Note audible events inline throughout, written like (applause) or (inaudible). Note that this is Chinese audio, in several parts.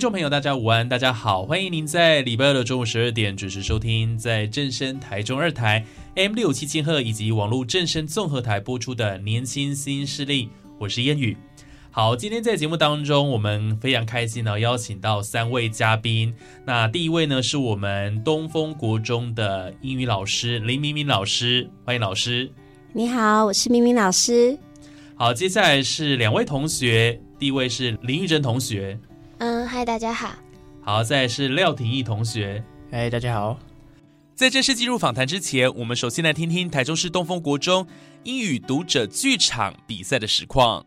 听众朋友，大家午安，大家好，欢迎您在礼拜二的中午十二点准时收听，在正声台中二台 M 六七千赫以及网络正声综合台播出的《年轻新势力》，我是烟雨。好，今天在节目当中，我们非常开心呢，邀请到三位嘉宾。那第一位呢，是我们东风国中的英语老师林明明老师，欢迎老师。你好，我是明明老师。好，接下来是两位同学，第一位是林玉珍同学。嗯，嗨，大家好。好，再来是廖廷义同学。嗨，大家好。在正式进入访谈之前，我们首先来听听台中市东风国中英语读者剧场比赛的实况。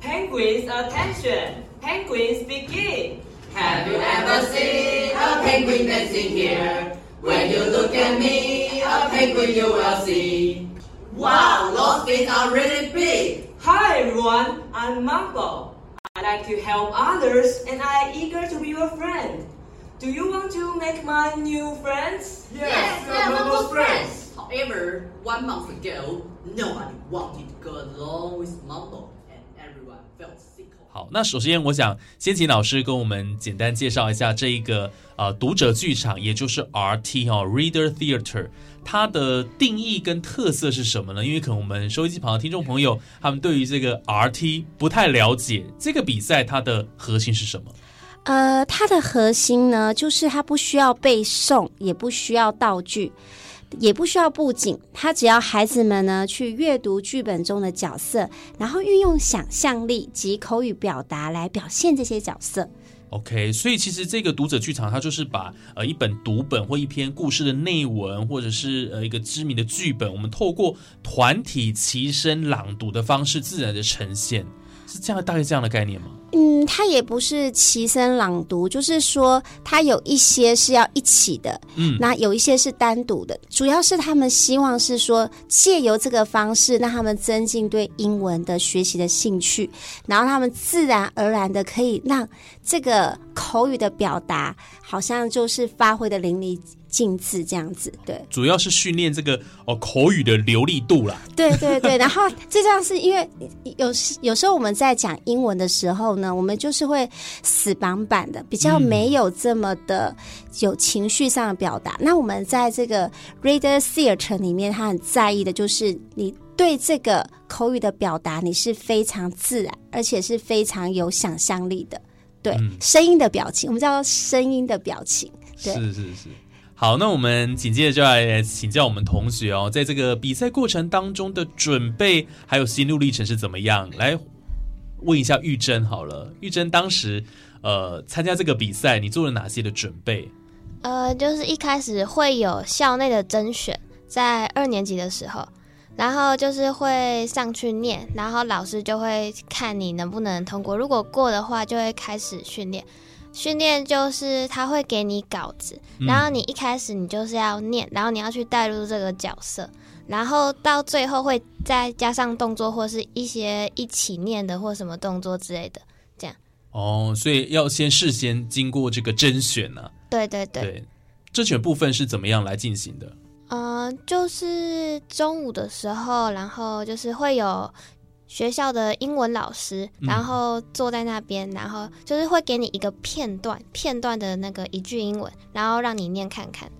Penguins attention! Penguins begin! Have you ever seen a penguin dancing here? When you look at me, a penguin you will see. Wow, those feet are really big. Hi everyone, I'm Mambo. I like to help others and I am eager to be your friend. Do you want to make my new friends? Yes, we're almost friends. However, one month ago, nobody wanted to go along with Mambo, and everyone felt sick. 那首先我想先请老师跟我们简单介绍一下这一个呃读者剧场，也就是 RT、哦、Reader Theater，它的定义跟特色是什么呢？因为可能我们收音机旁的听众朋友，他们对于这个 RT 不太了解，这个比赛它的核心是什么？呃，它的核心呢，就是它不需要背诵，也不需要道具，也不需要布景，他只要孩子们呢去阅读剧本中的角色，然后运用想象力及口语表达来表现这些角色。OK，所以其实这个读者剧场，它就是把呃一本读本或一篇故事的内文，或者是呃一个知名的剧本，我们透过团体齐声朗读的方式，自然的呈现，是这样大概这样的概念吗？嗯，它也不是齐声朗读，就是说它有一些是要一起的，嗯那有一些是单独的，主要是他们希望是说借由这个方式，让他们增进对英文的学习的兴趣，然后他们自然而然的可以让这个口语的表达，好像就是发挥的淋漓尽致这样子，对。主要是训练这个哦口语的流利度啦。对对对，(laughs) 然后这样是因为有时有时候我们在讲英文的时候呢，我们就是会死板板的，比较没有这么的有情绪上的表达。那我们在这个 reader theater 里面，他很在意的就是你对这个口语的表达，你是非常自然，而且是非常有想象力的。对，嗯声音的表情，我们叫做声音的表情。对是是是。好，那我们紧接着就来请教我们同学哦，在这个比赛过程当中的准备还有心路历程是怎么样？来问一下玉珍好了，玉珍当时呃参加这个比赛，你做了哪些的准备？呃，就是一开始会有校内的甄选，在二年级的时候，然后就是会上去念，然后老师就会看你能不能通过，如果过的话，就会开始训练。训练就是他会给你稿子，嗯然后你一开始你就是要念，然后你要去带入这个角色，然后到最后会再加上动作或是一些一起念的或什么动作之类的。这样哦，所以要先事先经过这个甄选呢、对对对，对，甄选部分是怎么样来进行的？嗯、就是中午的时候，然后就是会有学校的英文老师，嗯然后坐在那边，然后就是会给你一个片段片段的那个一句英文，然后让你念看看。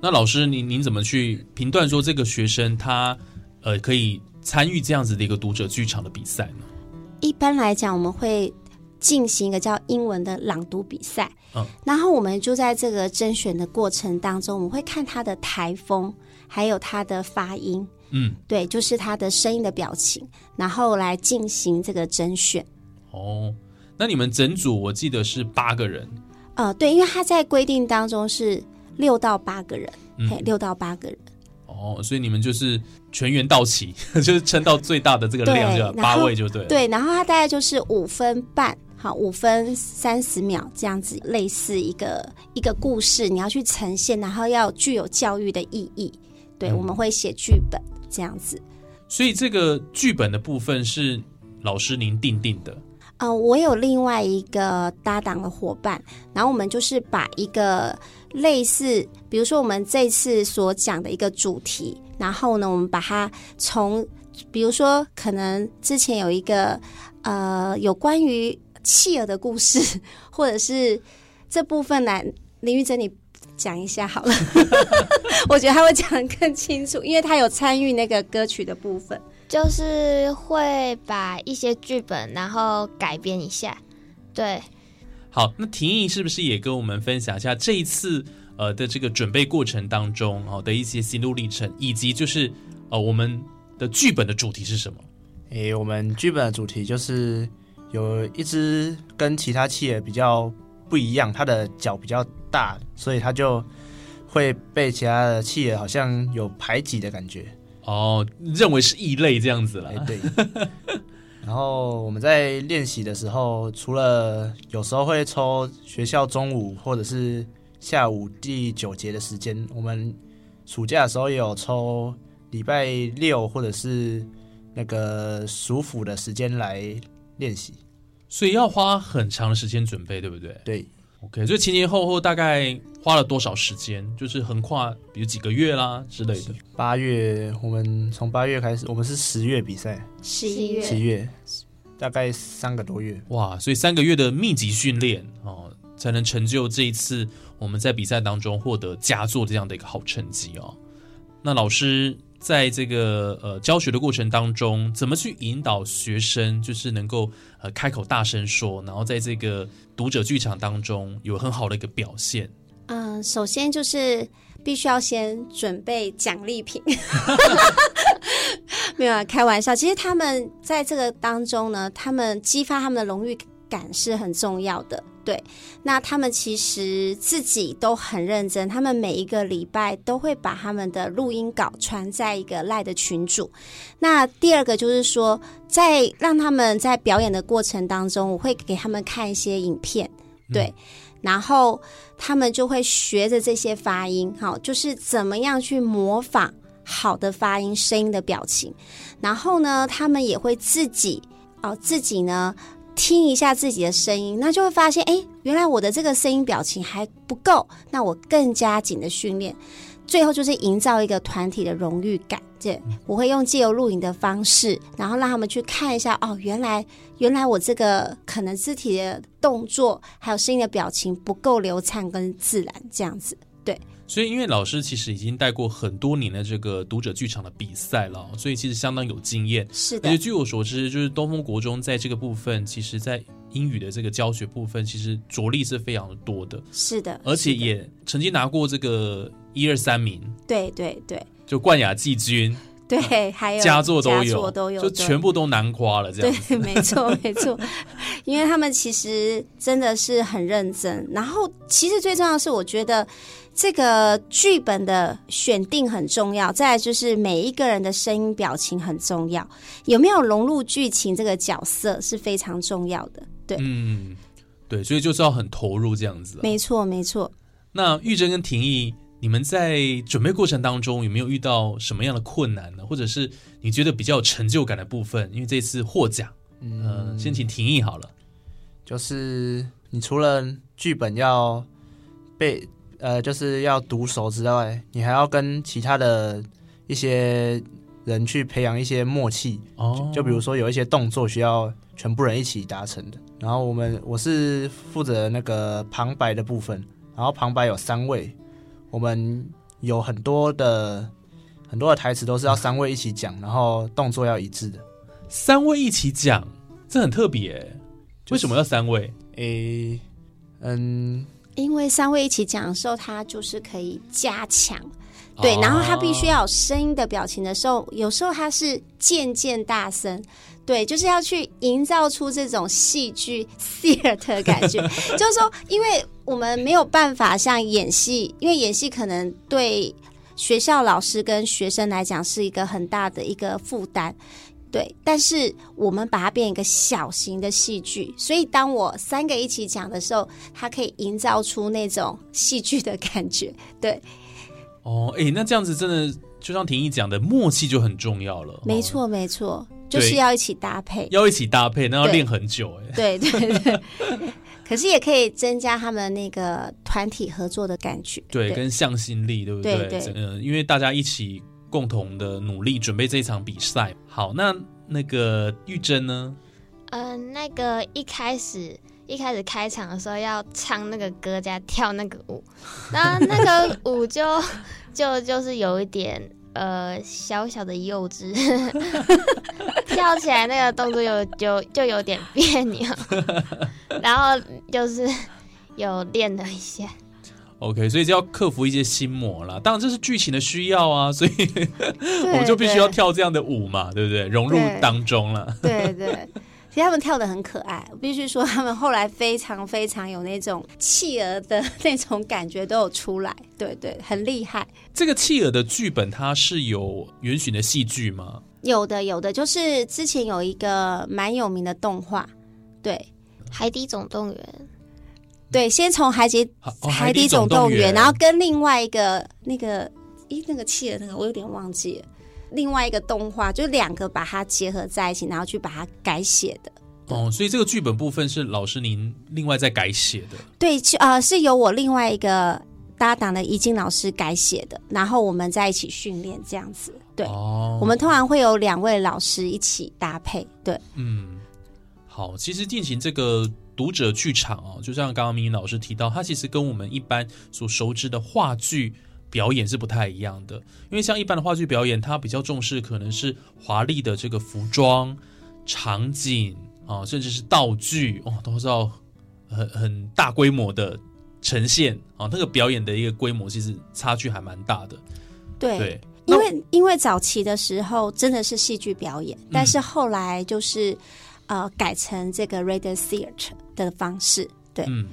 那老师，您您怎么去评断说这个学生他呃可以参与这样子的一个读者剧场的比赛呢？一般来讲，我们会进行一个叫英文的朗读比赛，嗯。然后我们就在这个甄选的过程当中，我们会看他的台风，还有他的发音，嗯，对，就是他的声音的表情，然后来进行这个甄选。哦，那你们整组我记得是八个人，呃，对，因为他在规定当中是六到八个人，嗯。嘿，六到八个人。哦，所以你们就是全员到齐，(laughs) 就是撑到最大的这个量，就八位就对了。对，然后它大概就是五分半，好，五分三十秒这样子，类似一个一个故事，你要去呈现，然后要具有教育的意义。对，嗯我们会写剧本这样子。所以这个剧本的部分是老师您定定的。呃，我有另外一个搭档的伙伴，然后我们就是把一个类似，比如说我们这次所讲的一个主题，然后呢，我们把它从，比如说可能之前有一个呃有关于企鹅的故事，或者是这部分来林玉珍你讲一下好了，(laughs) 我觉得他会讲得更清楚，因为他有参与那个歌曲的部分。就是会把一些剧本然后改编一下，对，好，那廷义是不是也跟我们分享一下这一次呃的这个准备过程当中哦的一些心路历程，以及就是呃我们的剧本的主题是什么？诶，我们剧本的主题就是有一只跟其他企鹅比较不一样，它的脚比较大，所以它就会被其他的企鹅好像有排挤的感觉。哦，认为是异类这样子了哎，。对。然后我们在练习的时候，除了有时候会抽学校中午或者是下午第九节的时间，我们暑假的时候也有抽礼拜六或者是那个暑辅的时间来练习。所以要花很长的时间准备，对不对对，？OK，所以前前后后大概花了多少时间？就是横跨比如几个月啦之类的。八月我们从八月开始，我们是十月比赛，十一月，七月大概三个多月。哇，所以三个月的密集训练哦，才能成就这一次我们在比赛当中获得佳作这样的一个好成绩哦。那老师在这个呃教学的过程当中，怎么去引导学生，就是能够呃开口大声说，然后在这个读者剧场当中有很好的一个表现？嗯，首先就是必须要先准备奖励品，(laughs) 没有啊，开玩笑。其实他们在这个当中呢，他们激发他们的荣誉感是很重要的。对，那他们其实自己都很认真，他们每一个礼拜都会把他们的录音稿传在一个赖的群组。那第二个就是说，在让他们在表演的过程当中，我会给他们看一些影片，对，然后他们就会学着这些发音，好，就是怎么样去模仿好的发音、声音的表情。然后呢，他们也会自己哦，自己呢听一下自己的声音，那就会发现，哎，原来我的这个声音表情还不够，那我更加紧的训练。最后就是营造一个团体的荣誉感，对我会用借由录影的方式，然后让他们去看一下，哦，原来原来我这个可能肢体的动作还有声音的表情不够流畅跟自然，这样子。所以，因为老师其实已经带过很多年的这个读者剧场的比赛了，所以其实相当有经验。是的。而且，据我所知，就是东风国中在这个部分，其实在英语的这个教学部分，其实着力是非常的多的，是的，而且也曾经拿过这个一二三名，对对对。就冠亚季军、对，还有佳作都有，都有，就全部都囊括了这样子。对，没错没错，(laughs) 因为他们其实真的是很认真。然后，其实最重要的是，我觉得这个剧本的选定很重要，再来就是每一个人的声音表情很重要，有没有融入剧情这个角色是非常重要的。对，嗯，对，所以就是要很投入这样子、啊。没错没错。那玉珍跟婷义，你们在准备过程当中有没有遇到什么样的困难呢？或者是你觉得比较有成就感的部分？因为这次获奖，呃，先请廷义好了。就是你除了剧本要背，呃，就是要读熟之外，你还要跟其他的一些人去培养一些默契。哦就比如说有一些动作需要全部人一起达成的。然后我们我是负责那个旁白的部分，然后旁白有三位，我们有很多的很多的台词都是要三位一起讲，然后动作要一致的。三位一起讲，这很特别欸。为什么要三位？诶，嗯，因为三位一起讲的时候，它就是可以加强对，哦然后他必须要有声音的表情的时候，有时候他是渐渐大声。对，就是要去营造出这种戏剧 (laughs) theater 的感觉，(laughs) 就是说，因为我们没有办法像演戏，因为演戏可能对学校老师跟学生来讲是一个很大的一个负担，对。但是我们把它变一个小型的戏剧，所以当我三个一起讲的时候，它可以营造出那种戏剧的感觉，对。哦，哎，那这样子真的就像婷宜讲的，默契就很重要了。哦，没错，没错，就是要一起搭配。要一起搭配，那要对练很久哎。对对对，可是也可以增加他们那个团体合作的感觉。对，跟向心力，对不对？对对嗯，因为大家一起共同的努力准备这一场比赛。好，那那个玉珍呢？嗯、那个一开始一开始开场的时候要唱那个歌加跳那个舞，(laughs) 那那个舞就 (laughs) 就就是有一点呃小小的幼稚，(laughs) 跳起来那个动作有就就有点别扭，然后就是有练了一下。OK，所以就要克服一些心魔啦。当然这是剧情的需要啊，所以我们就必须要跳这样的舞嘛，对不对？融入对当中了。对对，其实他们跳的很可爱，我必须说他们后来非常非常有那种企鹅的那种感觉都有出来，对对，很厉害。这个契尔的剧本它是有原型的戏剧吗？有的有的，就是之前有一个蛮有名的动画，对海底总动员，对，先从海底、哦海底总动动员，然后跟另外一个那个，咦，那个企鹅那个我有点忘记了，另外一个动画，就两个把它结合在一起，然后去把它改写的。哦，所以这个剧本部分是老师您另外再改写的。对，去呃，是由我另外一个搭档的怡静老师改写的，然后我们在一起训练这样子。对，哦，我们通常会有两位老师一起搭配。对，嗯，好，其实进行这个读者剧场哦，就像刚刚明明老师提到，它其实跟我们一般所熟知的话剧表演是不太一样的。因为像一般的话剧表演，它比较重视可能是华丽的这个服装、场景啊，甚至是道具哦，都是要很很大规模的呈现啊。那个表演的一个规模其实差距还蛮大的。对，对，因为因为早期的时候真的是戏剧表演，嗯但是后来就是呃改成这个 radio theater 的方式。对，嗯，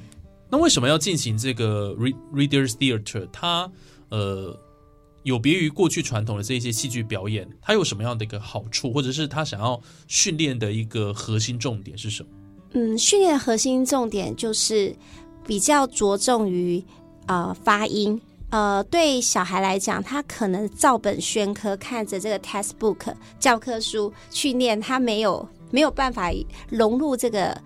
那为什么要进行这个 readers theater？它呃有别于过去传统的这些戏剧表演，它有什么样的一个好处，或者是他想要训练的一个核心重点是什么？嗯，训练的核心重点就是比较着重于呃发音。呃，对小孩来讲，他可能照本宣科，看着这个 textbook 教科书去念，他没有没有办法融入这个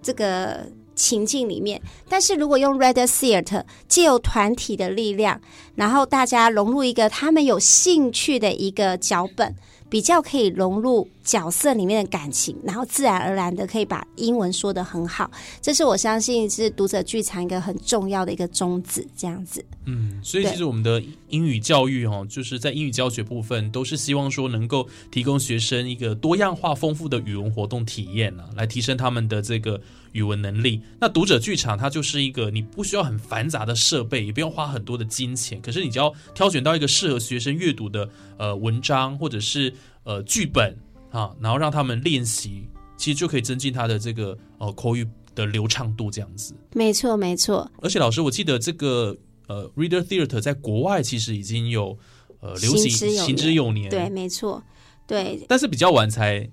这个情境里面。但是如果用 Red Theater，借由团体的力量，然后大家融入一个他们有兴趣的一个脚本，比较可以融入角色里面的感情，然后自然而然的可以把英文说得很好。这是我相信是读者剧场一个很重要的一个宗旨，这样子。嗯，所以对其实我们的英语教育哦，就是在英语教学部分，都是希望说能够提供学生一个多样化、丰富的语文活动体验啊，来提升他们的这个语文能力。那读者剧场它就是一个你不需要很繁杂的设备，也不用花很多的金钱，可是你只要挑选到一个适合学生阅读的呃文章或者是呃剧本啊，然后让他们练习，其实就可以增进他的这个呃口语的流畅度这样子。没错，没错。而且老师，我记得这个呃，Reader Theater 在国外其实已经有呃流行行之有年对，，没错，对，但是比较晚才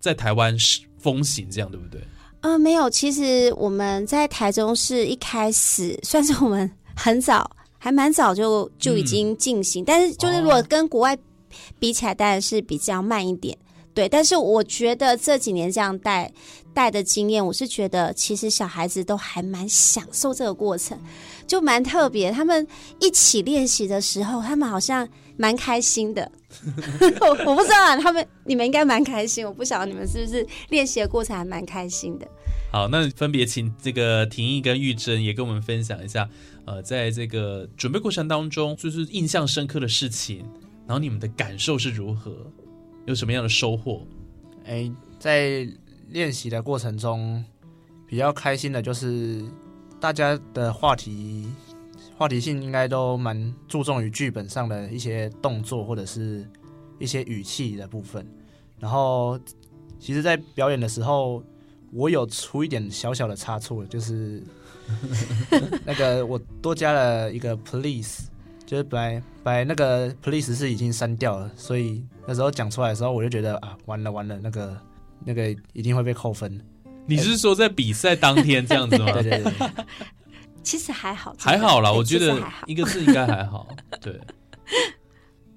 在台湾是风行，这样对不对？呃，没有，其实我们在台中市一开始算是我们很早，还蛮早就就已经进行，但是就是如果跟国外比起来，当然是比较慢一点。对，但是我觉得这几年这样带带的经验，我是觉得其实小孩子都还蛮享受这个过程，就蛮特别。他们一起练习的时候，他们好像蛮开心的。我 (laughs) 我不知道啊，他们你们应该蛮开心，我不晓得你们是不是练习的过程还蛮开心的。好，那分别请这个婷义跟玉珍也跟我们分享一下，呃，在这个准备过程当中，就是印象深刻的事情，然后你们的感受是如何，有什么样的收获？哎，在练习的过程中，比较开心的就是大家的话题话题性应该都蛮注重于剧本上的一些动作或者是一些语气的部分。然后，其实，在表演的时候，我有出一点小小的差错，就是 (laughs) 那个我多加了一个 please，就是本来本来那个 please 是已经删掉了，所以那时候讲出来的时候，我就觉得啊，完了完了，那个那个一定会被扣分。你是说在比赛当天这样子吗？对对对，其实还好，还好啦，我觉得一个字应该还好。(laughs) 对，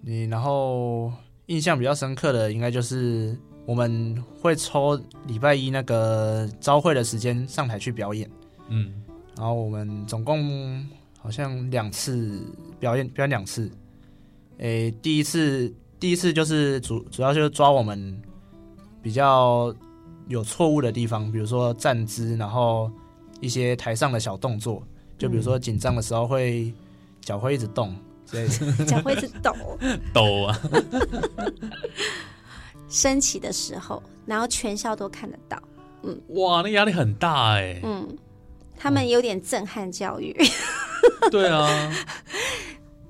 你然后印象比较深刻的，应该就是我们会抽礼拜一那个招会的时间上台去表演，嗯，然后我们总共好像两次表演，表演两次。诶，第一次第一次就是主主要就是抓我们比较有错误的地方，比如说站姿，然后一些台上的小动作，就比如说紧张的时候会脚会一直动之类的。(laughs) 脚会一直抖，抖啊，(laughs) 升旗的时候，然后全校都看得到。嗯哇，那压力很大哎。嗯，他们有点震撼教育。(laughs) 对啊，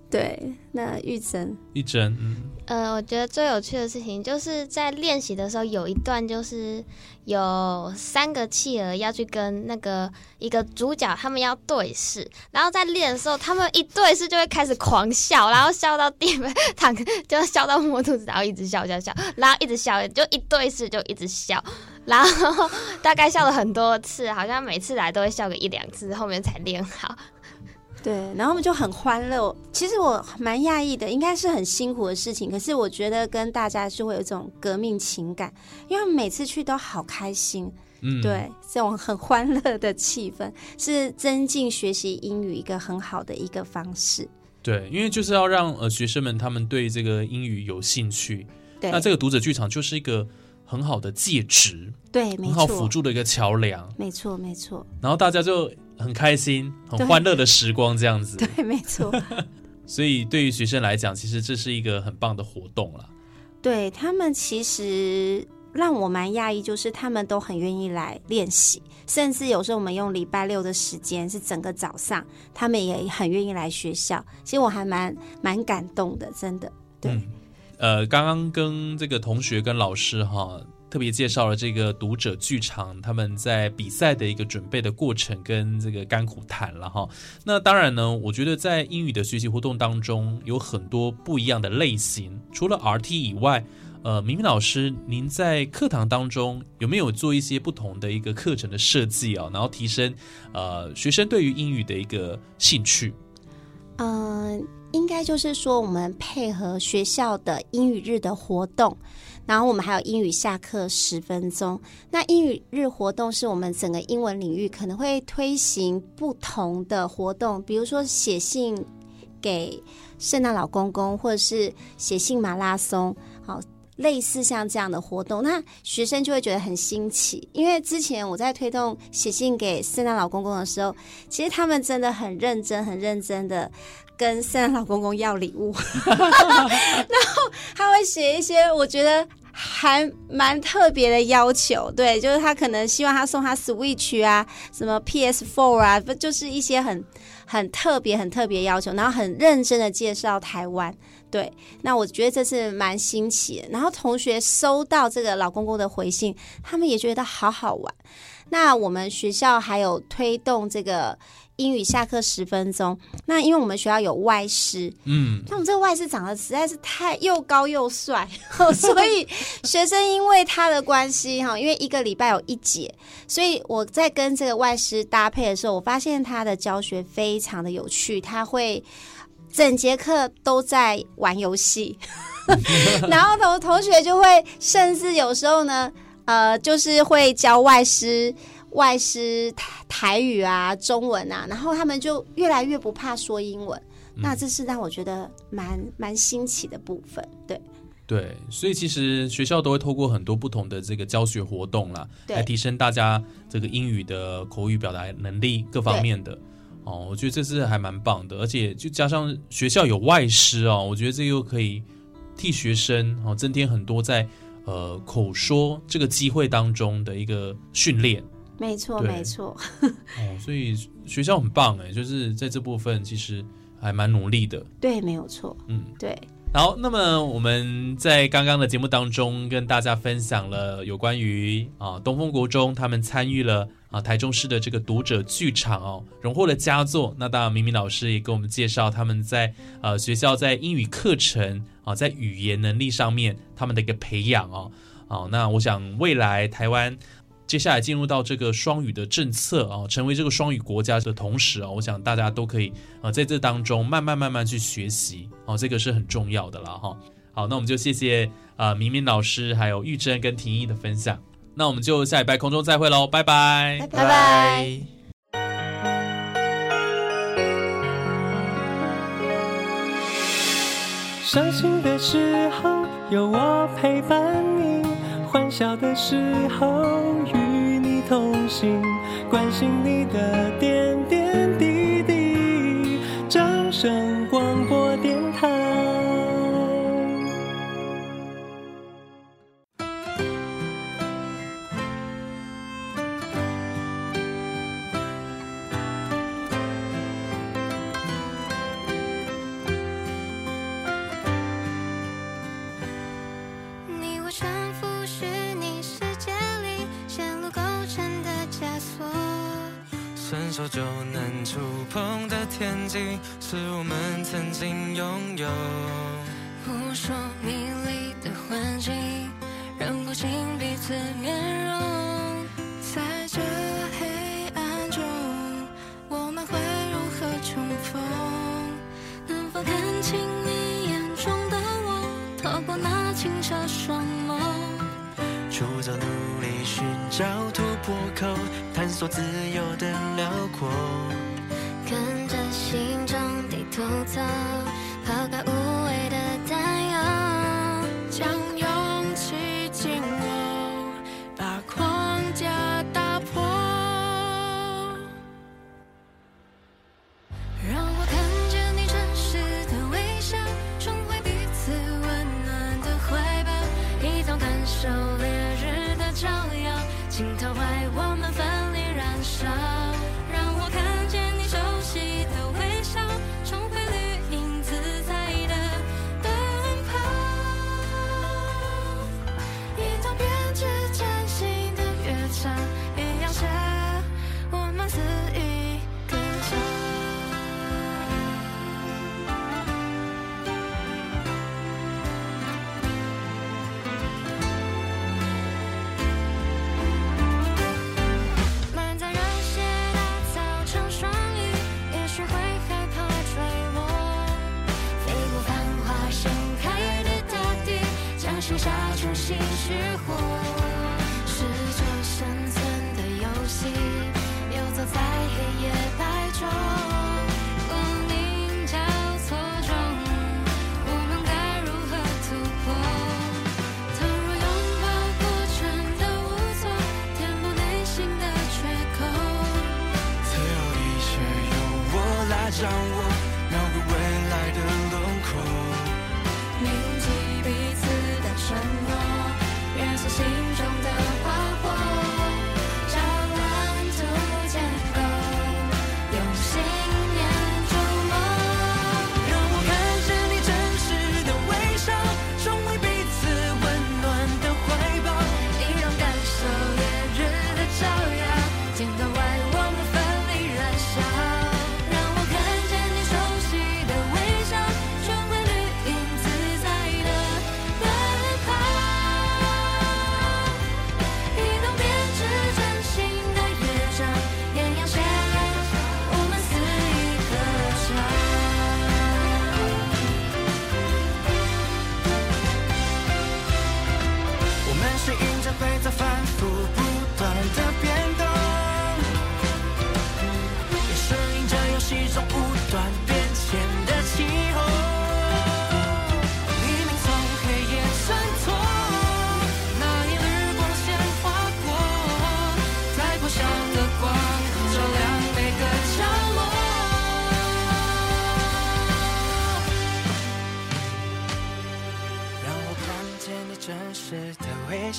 对，那玉珍，玉珍，嗯，呃，我觉得最有趣的事情就是在练习的时候，有一段就是有三个企鹅要去跟那个一个主角他们要对视，然后在练的时候，他们一对视就会开始狂笑，然后笑到地板躺，就笑到摸肚子，然后一直笑笑笑，然后一直笑，就一对视就一直笑，然后大概笑了很多次，好像每次来都会笑个一两次，后面才练好。对，然后我们就很欢乐。其实我蛮讶异的，应该是很辛苦的事情，可是我觉得跟大家是会有一种革命情感，因为每次去都好开心。嗯，对，这种很欢乐的气氛是增进学习英语一个很好的一个方式。对，因为就是要让呃学生们他们对这个英语有兴趣，对，那这个读者剧场就是一个很好的介质，对，没很好辅，助的一个桥梁，没错，没错，然后大家就很开心、很欢乐的时光这样子。(laughs) 对，没错。(laughs) 所以对于学生来讲，其实这是一个很棒的活动啦。对他们其实让我蛮讶异，就是他们都很愿意来练习，甚至有时候我们用礼拜六的时间是整个早上，他们也很愿意来学校。其实我还蛮蛮感动的，真的。对，嗯呃，刚刚跟这个同学跟老师哈，特别介绍了这个读者剧场他们在比赛的一个准备的过程跟这个甘苦谈了哈。那当然呢，我觉得在英语的学习活动当中有很多不一样的类型，除了 RT 以外。呃，明明老师，您在课堂当中有没有做一些不同的一个课程的设计啊？然后提升呃学生对于英语的一个兴趣？嗯、应该就是说我们配合学校的英语日的活动。然后我们还有英语下课十分钟。那英语日活动是我们整个英文领域可能会推行不同的活动，比如说写信给圣诞老公公，或者是写信马拉松，好。类似像这样的活动，那学生就会觉得很新奇，因为之前我在推动写信给圣诞老公公的时候，其实他们真的很认真、很认真的跟圣诞老公公要礼物，(laughs) 然后他会写一些我觉得还蛮特别的要求，对，就是他可能希望他送他 Switch 啊，什么 PS4 啊，不就是一些很很特别、很特别要求，然后很认真的介绍台湾。对，那我觉得这是蛮新奇的。然后同学收到这个老公公的回信，他们也觉得好好玩。那我们学校还有推动这个英语下课十分钟。那因为我们学校有外师，嗯，那我们这个外师长得实在是太又高又帅，(laughs) 所以学生因为他的关系哈，因为一个礼拜有一节，所以我在跟这个外师搭配的时候，我发现他的教学非常的有趣，他会。整节课都在玩游戏，(laughs) 然后同同学就会，甚至有时候呢，呃，就是会教外师、外师台台语啊、中文啊，然后他们就越来越不怕说英文。那这是让我觉得蛮蛮新奇的部分，对对，所以其实学校都会透过很多不同的这个教学活动啦，来提升大家这个英语的口语表达能力各方面的。哦，我觉得这是还蛮棒的，而且就加上学校有外师哦，我觉得这又可以替学生哦增添很多在呃口说这个机会当中的一个训练。没错，对没错。(laughs) 哦，所以学校很棒哎，就是在这部分其实还蛮努力的。对，没有错。嗯，对，好，那么我们在刚刚的节目当中跟大家分享了有关于啊东风国中他们参与了啊台中市的这个读者剧场哦，荣获了佳作。那当然，明明老师也给我们介绍他们在呃学校在英语课程啊在语言能力上面他们的一个培养哦。哦，那我想未来台湾。接下来进入到这个双语的政策啊，成为这个双语国家的同时啊，我想大家都可以啊在这当中慢慢慢慢去学习哦，这个是很重要的了哈。好，那我们就谢谢呃明明老师还有玉珍跟婷宜的分享，那我们就下礼拜空中再会喽，拜拜，拜拜。伤心的时候有我陪伴你，欢笑的时候与你同行，关心你的点点滴滴。寻找突破口，探索自由的辽阔。跟着心中地图走，抛开无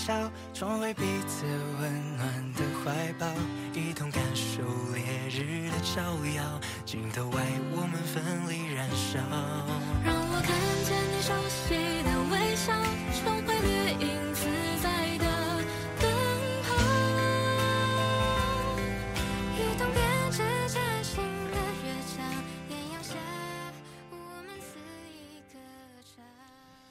笑，重成为彼此温暖的怀抱，一同感受烈日的照耀，镜头外我们奋力燃烧。让我看见你熟悉的微笑，重回掠影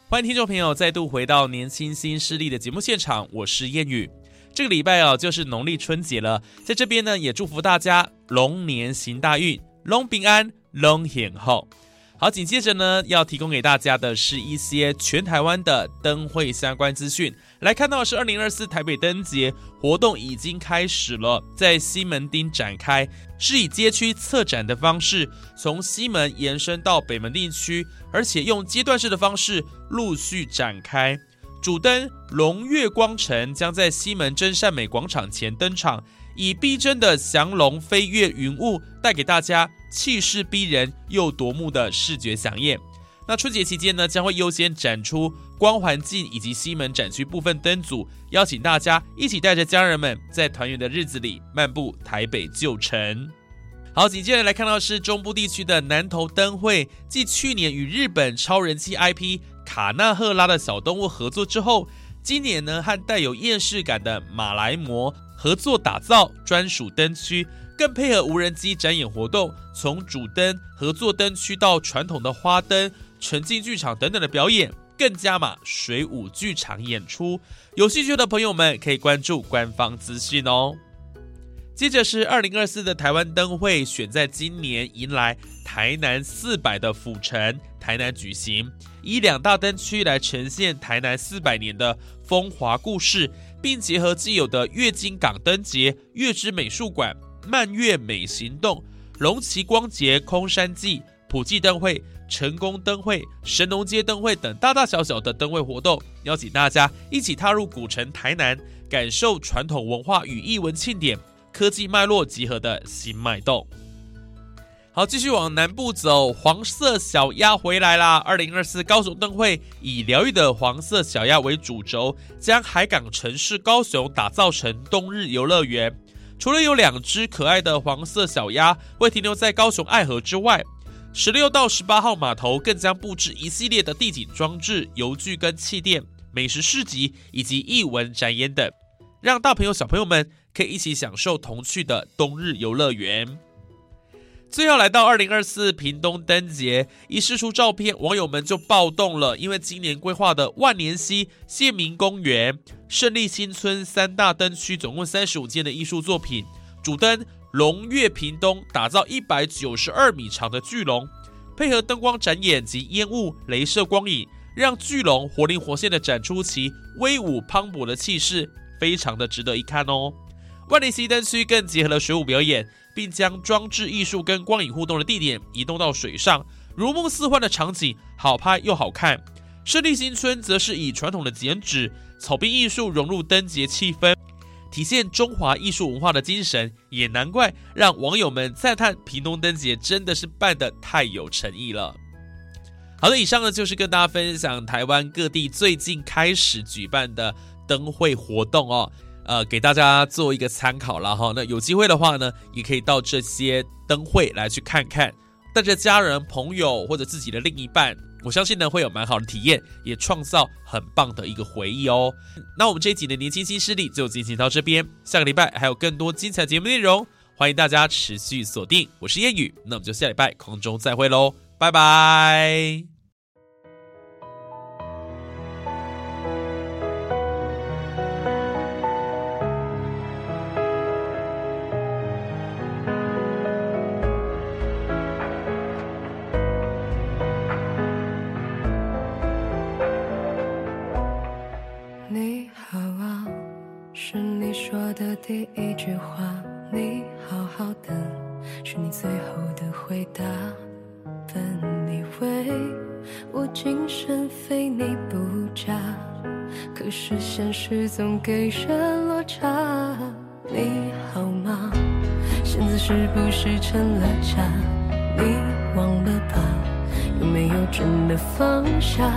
欢迎听众朋友再度回到《年轻新势力》的节目现场，我是谚语。这个礼拜啊，就是农历春节了，在这边呢，也祝福大家龙年行大运，龙平安，龙显厚。好，紧接着呢，要提供给大家的是一些全台湾的灯会相关资讯。来看到是二零二四台北灯节活动已经开始了，在西门町展开，是以街区策展的方式，从西门延伸到北门地区，而且用阶段式的方式陆续展开。主灯龙月光城将在西门真善美广场前登场，以逼真的降龙飞跃云雾，带给大家气势逼人又夺目的视觉飨宴。那春节期间呢，将会优先展出光环境以及西门展区部分灯组，邀请大家一起带着家人们，在团圆的日子里漫步台北旧城。好，紧接着来看到是中部地区的南投灯会，继去年与日本超人气 IP 卡纳赫拉的小动物合作之后，今年呢和带有厌世感的马来貘合作打造专属灯区，更配合无人机展演活动，从主灯合作灯区到传统的花灯、沉浸剧场等等的表演，更加码水舞剧场演出。有兴趣的朋友们可以关注官方资讯哦。接着是二零二四的台湾灯会，选在今年迎来台南四百的府城台南举行，以两大灯区来呈现台南四百年的风华故事，并结合既有的月经港灯节、月之美术馆、漫月美行动、龙旗光节、空山记、普济灯会、成功灯会、神农街灯会等大大小小的灯会活动，邀请大家一起踏入古城台南，感受传统文化与艺文庆典。科技脉络集合的新脉动。好，继续往南部走，黄色小鸭回来啦！二零二四高雄灯会以疗愈的黄色小鸭为主轴，将海港城市高雄打造成冬日游乐园。除了有两只可爱的黄色小鸭会停留在高雄爱河之外，十六到十八号码头更将布置一系列的地景装置、油具跟气垫、美食市集以及艺文展演等，让大朋友小朋友们。可以一起享受童趣的冬日游乐园。最后来到二零二四屏东灯节，一释出照片，网友们就暴动了，因为今年规划的万年溪、县民公园、胜利新村三大灯区，总共三十五件的艺术作品，主灯龙跃屏东，打造一百九十二米长的巨龙，配合灯光展演及烟雾、镭射光影，让巨龙活灵活现的展出其威武磅礴的气势，非常的值得一看哦。万里西灯区更结合了水舞表演，并将装置艺术跟光影互动的地点移动到水上，如梦似幻的场景，好拍又好看。胜利新村则是以传统的剪纸、草编艺术融入灯节气氛，体现中华艺术文化的精神，也难怪让网友们赞叹屏东灯节真的是办得太有诚意了。好的，以上呢就是跟大家分享台湾各地最近开始举办的灯会活动哦。呃，给大家做一个参考了哈。那有机会的话呢，也可以到这些灯会来去看看，带着家人、朋友或者自己的另一半，我相信呢会有蛮好的体验，也创造很棒的一个回忆哦。那我们这一集的年轻新势力就进行到这边，下个礼拜还有更多精彩节目内容，欢迎大家持续锁定。我是谚语，那我们就下礼拜空中再会喽，拜拜。的第一句话。你好好的，是你最后的回答。本以为我精神非你不嫁，可是现实总给人落差。你好吗？现在是不是成了家？你忘了吧？有没有真的放下？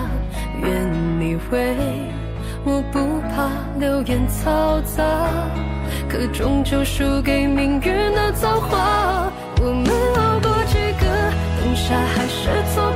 愿你为。我不怕流言嘈杂，可终究输给命运的造化。我们熬过几个冬夏，还是错